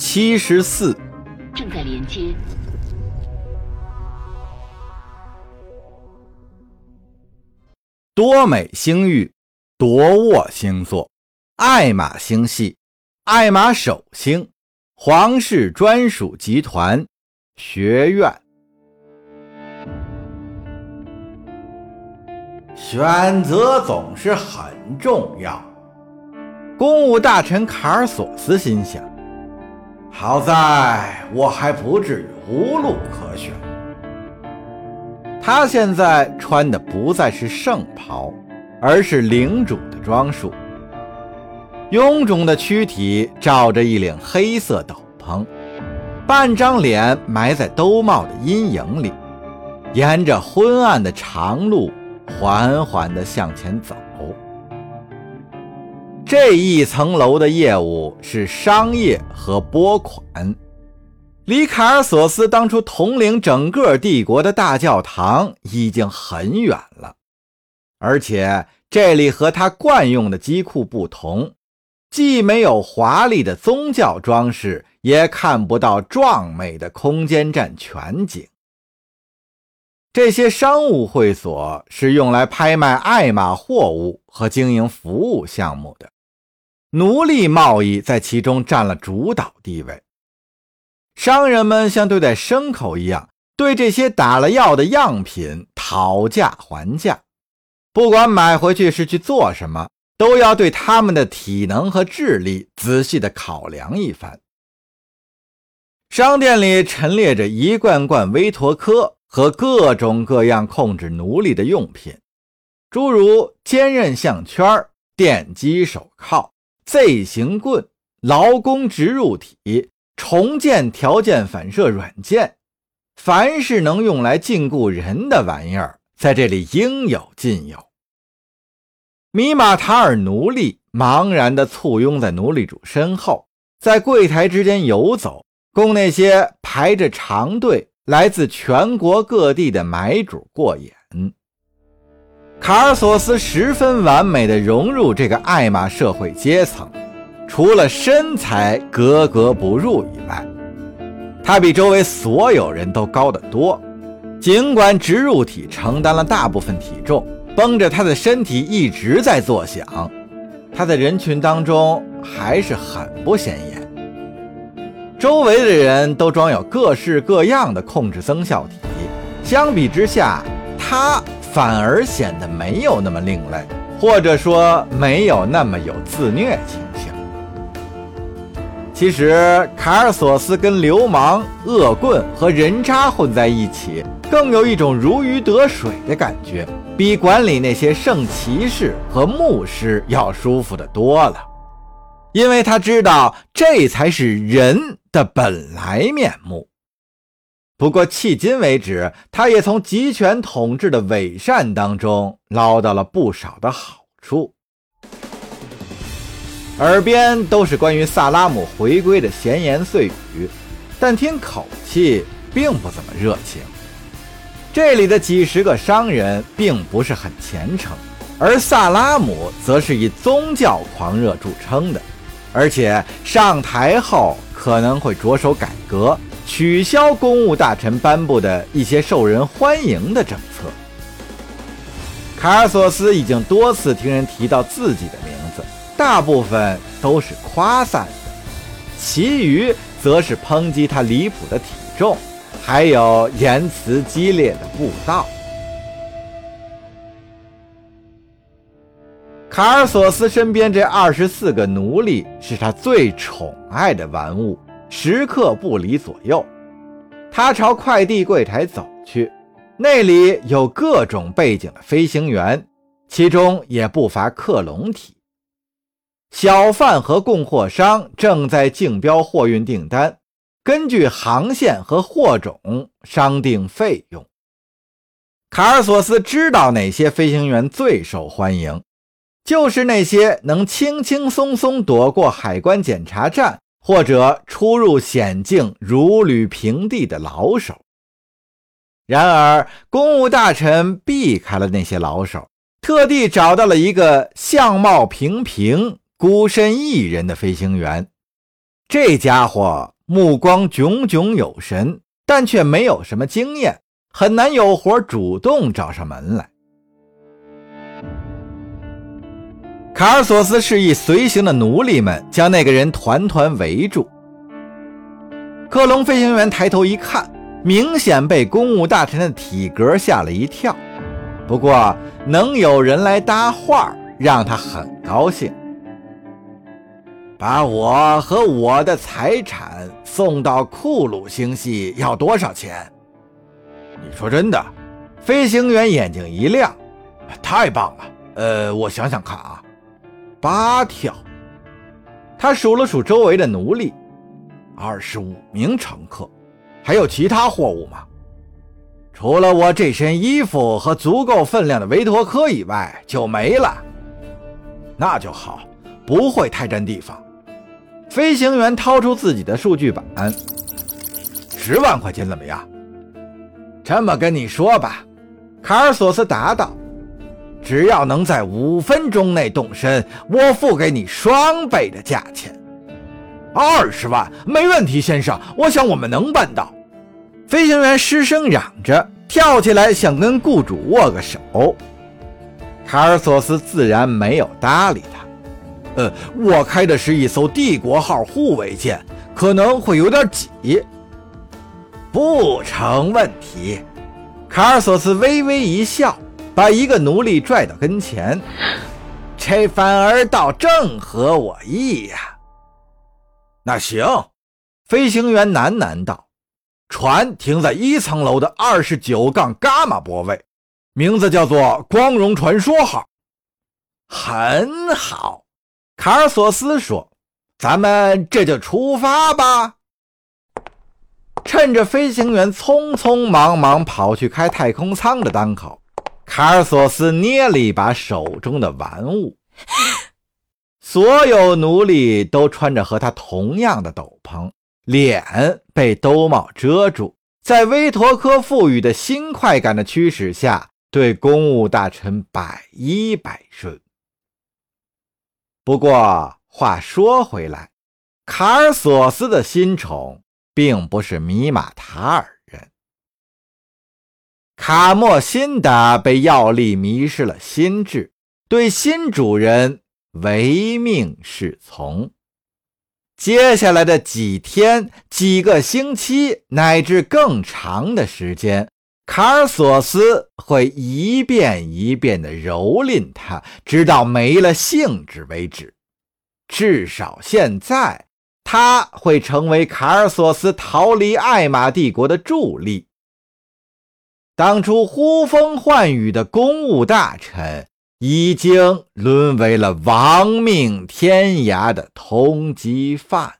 七十四，正在连接。多美星域，夺沃星座，艾玛星系，艾玛首星，皇室专属集团学院。选择总是很重要。公务大臣卡尔索斯心想：好在我还不至于无路可选。他现在穿的不再是圣袍，而是领主的装束。臃肿的躯体罩着一领黑色斗篷，半张脸埋在兜帽的阴影里，沿着昏暗的长路缓缓地向前走。这一层楼的业务是商业和拨款。离卡尔索斯当初统领整个帝国的大教堂已经很远了，而且这里和他惯用的机库不同，既没有华丽的宗教装饰，也看不到壮美的空间站全景。这些商务会所是用来拍卖爱玛货物和经营服务项目的，奴隶贸易在其中占了主导地位。商人们像对待牲口一样，对这些打了药的样品讨价还价。不管买回去是去做什么，都要对他们的体能和智力仔细的考量一番。商店里陈列着一罐罐威托科和各种各样控制奴隶的用品，诸如坚韧项圈、电击手铐、Z 型棍、劳工植入体。重建条件反射软件，凡是能用来禁锢人的玩意儿，在这里应有尽有。米马塔尔奴隶茫然地簇拥在奴隶主身后，在柜台之间游走，供那些排着长队、来自全国各地的买主过眼。卡尔索斯十分完美地融入这个爱玛社会阶层。除了身材格格不入以外，他比周围所有人都高得多。尽管植入体承担了大部分体重，绷着他的身体一直在作响，他在人群当中还是很不显眼。周围的人都装有各式各样的控制增效体，相比之下，他反而显得没有那么另类，或者说没有那么有自虐倾向。其实，卡尔索斯跟流氓、恶棍和人渣混在一起，更有一种如鱼得水的感觉，比管理那些圣骑士和牧师要舒服的多了。因为他知道，这才是人的本来面目。不过，迄今为止，他也从集权统治的伪善当中捞到了不少的好处。耳边都是关于萨拉姆回归的闲言碎语，但听口气并不怎么热情。这里的几十个商人并不是很虔诚，而萨拉姆则是以宗教狂热著称的，而且上台后可能会着手改革，取消公务大臣颁布的一些受人欢迎的政策。卡尔索斯已经多次听人提到自己的名字。大部分都是夸赞的，其余则是抨击他离谱的体重，还有言辞激烈的布道。卡尔索斯身边这二十四个奴隶是他最宠爱的玩物，时刻不离左右。他朝快递柜台走去，那里有各种背景的飞行员，其中也不乏克隆体。小贩和供货商正在竞标货运订单，根据航线和货种商定费用。卡尔索斯知道哪些飞行员最受欢迎，就是那些能轻轻松松躲过海关检查站或者出入险境如履平地的老手。然而，公务大臣避开了那些老手，特地找到了一个相貌平平。孤身一人的飞行员，这家伙目光炯炯有神，但却没有什么经验，很难有活主动找上门来。卡尔索斯示意随行的奴隶们将那个人团团围住。克隆飞行员抬头一看，明显被公务大臣的体格吓了一跳。不过能有人来搭话，让他很高兴。把我和我的财产送到库鲁星系要多少钱？你说真的？飞行员眼睛一亮，太棒了。呃，我想想看啊。八条，他数了数周围的奴隶，二十五名乘客，还有其他货物吗？除了我这身衣服和足够分量的维托科以外，就没了。那就好，不会太占地方。飞行员掏出自己的数据板，十万块钱怎么样？这么跟你说吧，卡尔索斯答道。只要能在五分钟内动身，我付给你双倍的价钱，二十万，没问题，先生。我想我们能办到。飞行员失声嚷着，跳起来想跟雇主握个手。卡尔索斯自然没有搭理他。呃，我开的是一艘帝国号护卫舰，可能会有点挤。不成问题。卡尔索斯微微一笑。把一个奴隶拽到跟前，这反而倒正合我意呀。那行，飞行员喃喃道：“船停在一层楼的二十九杠伽马泊位，名字叫做‘光荣传说号’。”很好，卡尔索斯说：“咱们这就出发吧。”趁着飞行员匆匆忙忙跑去开太空舱的当口。卡尔索斯捏了一把手中的玩物，所有奴隶都穿着和他同样的斗篷，脸被兜帽遮住，在威托科赋予的新快感的驱使下，对公务大臣百依百顺。不过话说回来，卡尔索斯的新宠并不是米马塔尔。卡莫辛达被药力迷失了心智，对新主人唯命是从。接下来的几天、几个星期乃至更长的时间，卡尔索斯会一遍一遍地蹂躏他，直到没了兴致为止。至少现在，他会成为卡尔索斯逃离艾玛帝国的助力。当初呼风唤雨的公务大臣，已经沦为了亡命天涯的通缉犯。